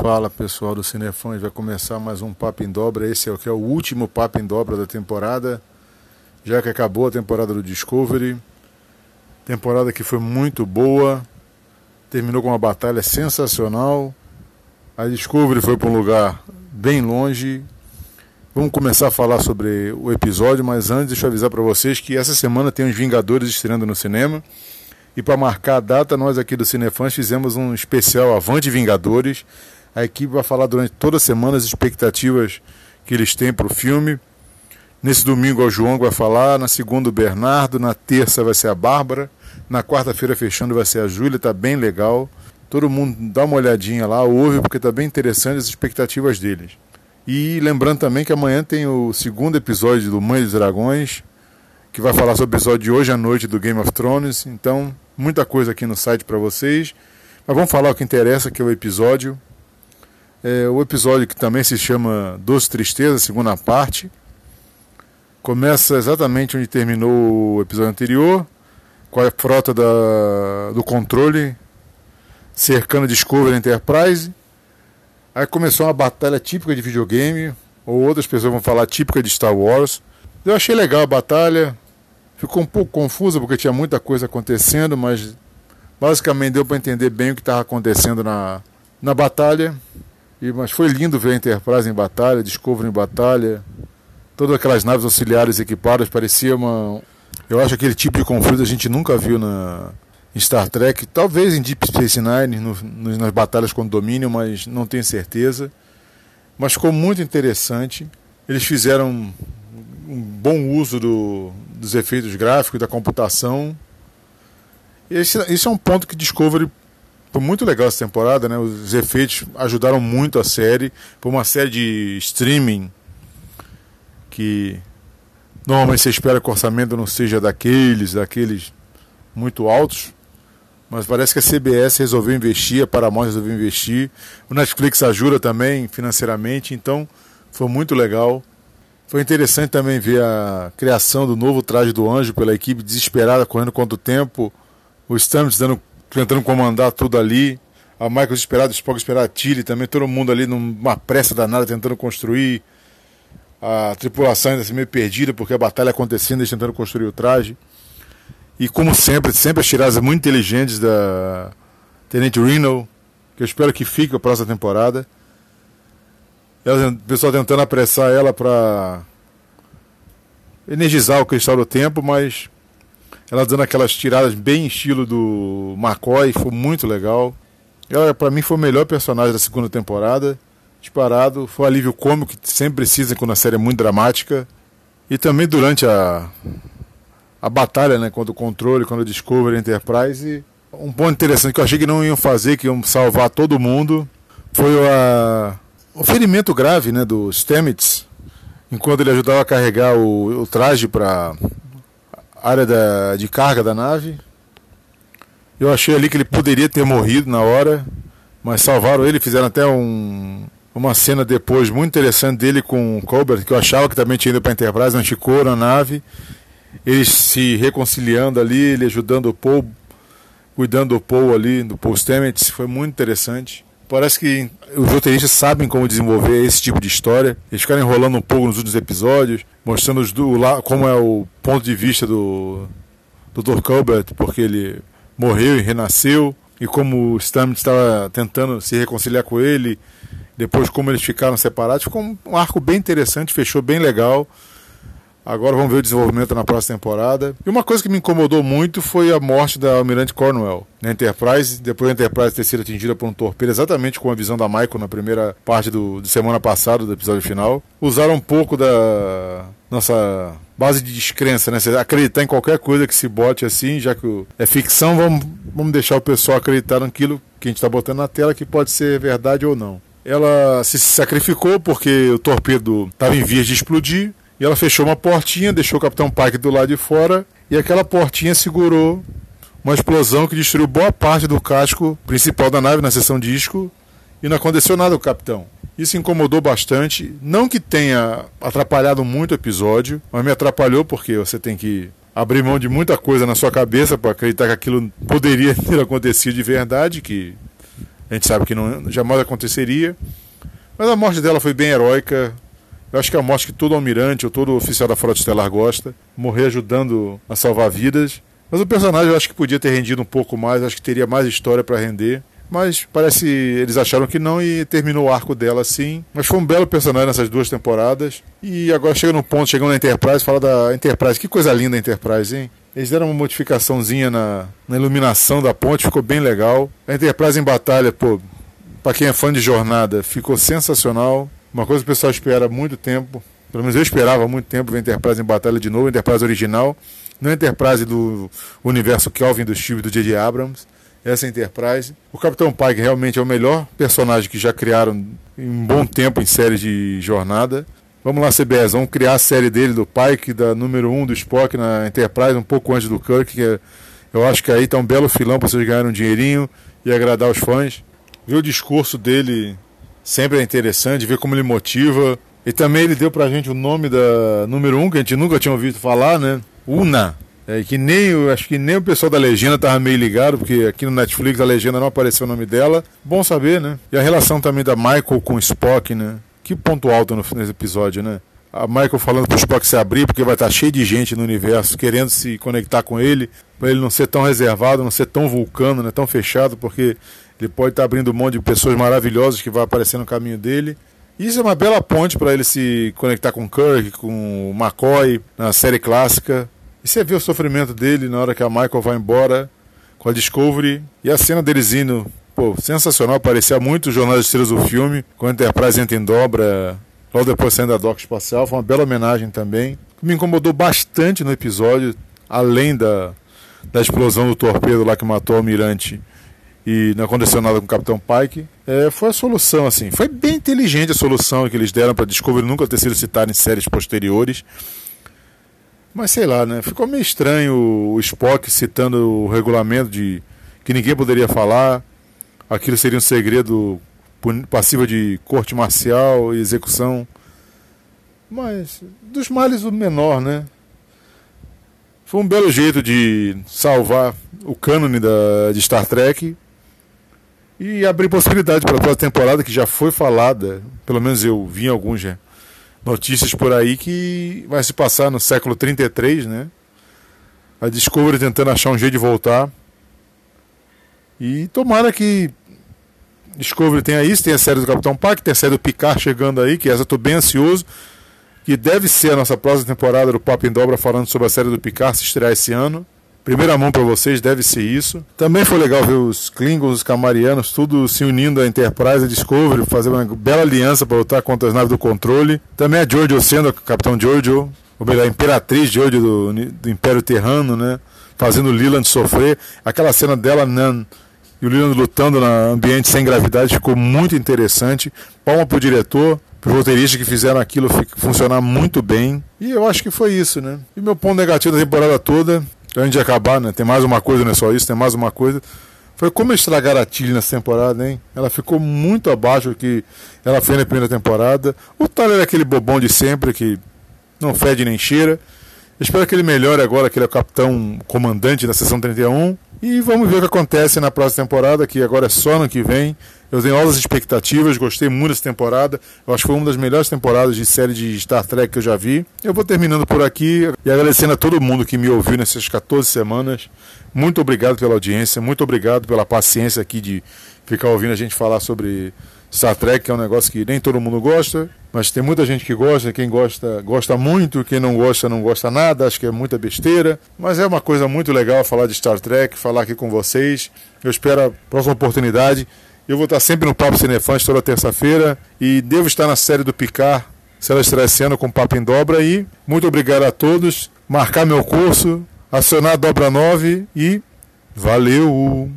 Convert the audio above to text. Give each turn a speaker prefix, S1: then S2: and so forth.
S1: Fala pessoal do Cinefãs, vai começar mais um Papo em Dobra. Esse é o que é o último Papo em Dobra da temporada, já que acabou a temporada do Discovery. Temporada que foi muito boa, terminou com uma batalha sensacional. A Discovery foi para um lugar bem longe. Vamos começar a falar sobre o episódio, mas antes deixa eu avisar para vocês que essa semana tem os Vingadores estreando no cinema. E para marcar a data, nós aqui do Cinefãs fizemos um especial Avante Vingadores. A equipe vai falar durante toda a semana as expectativas que eles têm para o filme. Nesse domingo o João vai falar, na segunda o Bernardo, na terça vai ser a Bárbara, na quarta-feira fechando vai ser a Júlia, tá bem legal. Todo mundo dá uma olhadinha lá, ouve, porque tá bem interessante as expectativas deles. E lembrando também que amanhã tem o segundo episódio do Mãe dos Dragões, que vai falar sobre o episódio de hoje à noite do Game of Thrones. Então, muita coisa aqui no site para vocês. Mas vamos falar o que interessa, que é o episódio. É, o episódio que também se chama Doce Tristeza, segunda parte. Começa exatamente onde terminou o episódio anterior, com a frota da, do controle cercando Discovery Enterprise. Aí começou uma batalha típica de videogame, ou outras pessoas vão falar típica de Star Wars. Eu achei legal a batalha, Ficou um pouco confusa porque tinha muita coisa acontecendo, mas basicamente deu para entender bem o que estava acontecendo na, na batalha. E, mas foi lindo ver a Enterprise em batalha, Discovery em batalha, todas aquelas naves auxiliares equipadas, parecia uma. Eu acho que aquele tipo de conflito a gente nunca viu na, em Star Trek, talvez em Deep Space Nine, no, no, nas batalhas com domínio, mas não tenho certeza. Mas ficou muito interessante. Eles fizeram um bom uso do, dos efeitos gráficos, da computação. Esse, esse é um ponto que Discovery foi muito legal essa temporada, né? Os efeitos ajudaram muito a série. Por uma série de streaming que normalmente você espera que o orçamento não seja daqueles, daqueles muito altos. Mas parece que a CBS resolveu investir, a Paramount resolveu investir. O Netflix ajuda também financeiramente, então foi muito legal. Foi interessante também ver a criação do novo traje do anjo pela equipe desesperada, correndo contra o tempo. O Stamets dando, tentando comandar tudo ali. A Michael desesperado, o Spock esperado, a Tilly também, todo mundo ali numa pressa danada tentando construir. A tripulação ainda assim meio perdida porque a batalha acontecendo, eles tentando construir o traje. E como sempre, sempre as tiradas muito inteligentes da Tenente Reno, que eu espero que fique a próxima temporada. Ela, o pessoal tentando apressar ela para energizar o cristal do tempo, mas ela dando aquelas tiradas bem estilo do McCoy, foi muito legal. Ela, para mim, foi o melhor personagem da segunda temporada. Disparado, foi um alívio cômico que sempre precisa quando a série é muito dramática. E também durante a, a batalha né, contra o controle, quando o Discovery Enterprise. Um ponto interessante que eu achei que não iam fazer, que iam salvar todo mundo, foi a, o ferimento grave né, do Stamets, enquanto ele ajudava a carregar o, o traje para área da, de carga da nave. Eu achei ali que ele poderia ter morrido na hora, mas salvaram ele, fizeram até um, uma cena depois muito interessante dele com o Colbert, que eu achava que também tinha ido para a Enterprise, não ficou na nave. Eles se reconciliando ali, ele ajudando o Paul, cuidando do Paul ali, do Paul Stamets, foi muito interessante. Parece que os roteiristas sabem como desenvolver esse tipo de história. Eles ficaram enrolando um pouco nos últimos episódios, mostrando do, lá, como é o ponto de vista do, do Dr. Colbert, porque ele morreu e renasceu, e como o Stamets estava tentando se reconciliar com ele, depois como eles ficaram separados. Ficou um arco bem interessante, fechou bem legal. Agora vamos ver o desenvolvimento na próxima temporada. E uma coisa que me incomodou muito foi a morte da Almirante Cornwell na Enterprise, depois da Enterprise ter sido atingida por um torpedo, exatamente com a visão da Michael na primeira parte do, de semana passada, do episódio final. Usaram um pouco da nossa base de descrença, né? Você acreditar em qualquer coisa que se bote assim, já que é ficção, vamos, vamos deixar o pessoal acreditar naquilo que a gente está botando na tela, que pode ser verdade ou não. Ela se sacrificou porque o torpedo estava em vias de explodir e ela fechou uma portinha, deixou o Capitão Pike do lado de fora e aquela portinha segurou uma explosão que destruiu boa parte do casco principal da nave na seção disco e não aconteceu nada o capitão. Isso incomodou bastante. Não que tenha atrapalhado muito o episódio, mas me atrapalhou porque você tem que abrir mão de muita coisa na sua cabeça para acreditar que aquilo poderia ter acontecido de verdade, que A gente sabe que não, jamais aconteceria. Mas a morte dela foi bem heróica. Eu acho que é a morte que todo almirante ou todo oficial da Frota Estelar gosta. Morrer ajudando a salvar vidas. Mas o personagem eu acho que podia ter rendido um pouco mais, acho que teria mais história para render. Mas parece eles acharam que não e terminou o arco dela assim. Mas foi um belo personagem nessas duas temporadas. E agora chega no ponto, chegando na Enterprise, fala da Enterprise. Que coisa linda a Enterprise, hein? Eles deram uma modificaçãozinha na, na iluminação da ponte, ficou bem legal. A Enterprise em batalha, pô, para quem é fã de jornada, ficou sensacional. Uma coisa que o pessoal espera há muito tempo. Pelo menos eu esperava há muito tempo a Enterprise em batalha de novo, Enterprise original. Não Enterprise do universo Kelvin do Steve do J.J. Abrams essa Enterprise. O Capitão Pike realmente é o melhor personagem que já criaram em um bom tempo em séries de jornada. Vamos lá, CBS, vamos criar a série dele do Pike, da número 1 um do Spock na Enterprise, um pouco antes do Kirk, que é, eu acho que aí tá um belo filão para vocês ganharem um dinheirinho e agradar os fãs. Ver o discurso dele sempre é interessante, ver como ele motiva. E também ele deu pra gente o nome da número 1, um, que a gente nunca tinha ouvido falar, né? Una. É, que nem acho que nem o pessoal da legenda estava meio ligado, porque aqui no Netflix a legenda não apareceu o nome dela. Bom saber, né? E a relação também da Michael com o Spock, né? Que ponto alto no, nesse episódio, né? A Michael falando pro Spock se abrir, porque vai estar cheio de gente no universo querendo se conectar com ele, para ele não ser tão reservado, não ser tão vulcano, né? tão fechado, porque ele pode estar abrindo um monte de pessoas maravilhosas que vai aparecer no caminho dele. Isso é uma bela ponte para ele se conectar com Kirk, com McCoy na série clássica. E você vê o sofrimento dele na hora que a Michael vai embora com a Discovery e a cena deles indo, pô, sensacional, parecia muito os jornais de estrelas do filme, quando a Enterprise entra em dobra, logo depois saindo da dock espacial, foi uma bela homenagem também. Me incomodou bastante no episódio, além da, da explosão do torpedo lá que matou o almirante e não aconteceu nada com o Capitão Pike, é, foi a solução, assim. Foi bem inteligente a solução que eles deram para Discovery nunca ter sido citada em séries posteriores. Mas sei lá, né? Ficou meio estranho o Spock citando o regulamento de que ninguém poderia falar. Aquilo seria um segredo passivo de corte marcial e execução. Mas dos males o menor, né? Foi um belo jeito de salvar o cânone da, de Star Trek e abrir possibilidade para a próxima temporada que já foi falada, pelo menos eu vi alguns já notícias por aí que vai se passar no século 33, né? A Discovery tentando achar um jeito de voltar. E tomara que Discovery tenha isso, tem a série do Capitão Pike, tem a série do Picard chegando aí, que essa eu tô bem ansioso. Que deve ser a nossa próxima temporada do Papo em Dobra falando sobre a série do Picard se estrear esse ano. Primeira mão para vocês, deve ser isso. Também foi legal ver os Klingons, os Camarianos, tudo se unindo à Enterprise e Discovery, fazer uma bela aliança para lutar contra as naves do controle. Também a Giorgio sendo a Capitão Giorgio, ou melhor, a Imperatriz Giorgio do, do Império Terrano, né? Fazendo o Leland sofrer. Aquela cena dela, Nan, e o Leland lutando no ambiente sem gravidade ficou muito interessante. Palma pro diretor, os roteiristas que fizeram aquilo funcionar muito bem. E eu acho que foi isso, né? E meu ponto negativo da temporada toda antes de acabar, né? Tem mais uma coisa, não é só isso, tem mais uma coisa. Foi como estragar a Tilly nessa temporada, hein? Ela ficou muito abaixo do que ela fez na primeira temporada. O Tyler é aquele bobão de sempre que não fede nem cheira. Espero que ele melhore agora, que ele é o capitão comandante da sessão 31. E vamos ver o que acontece na próxima temporada, que agora é só no que vem. Eu tenho altas expectativas, gostei muito dessa temporada. Eu acho que foi uma das melhores temporadas de série de Star Trek que eu já vi. Eu vou terminando por aqui e agradecendo a todo mundo que me ouviu nessas 14 semanas. Muito obrigado pela audiência, muito obrigado pela paciência aqui de ficar ouvindo a gente falar sobre Star Trek, é um negócio que nem todo mundo gosta, mas tem muita gente que gosta, quem gosta, gosta muito, quem não gosta, não gosta nada, acho que é muita besteira, mas é uma coisa muito legal falar de Star Trek, falar aqui com vocês. Eu espero a próxima oportunidade eu vou estar sempre no Papo Cinefãs toda terça-feira e devo estar na série do Picar, se ela estiver esse ano com Papo em Dobra. E muito obrigado a todos. Marcar meu curso, acionar a Dobra 9 e valeu!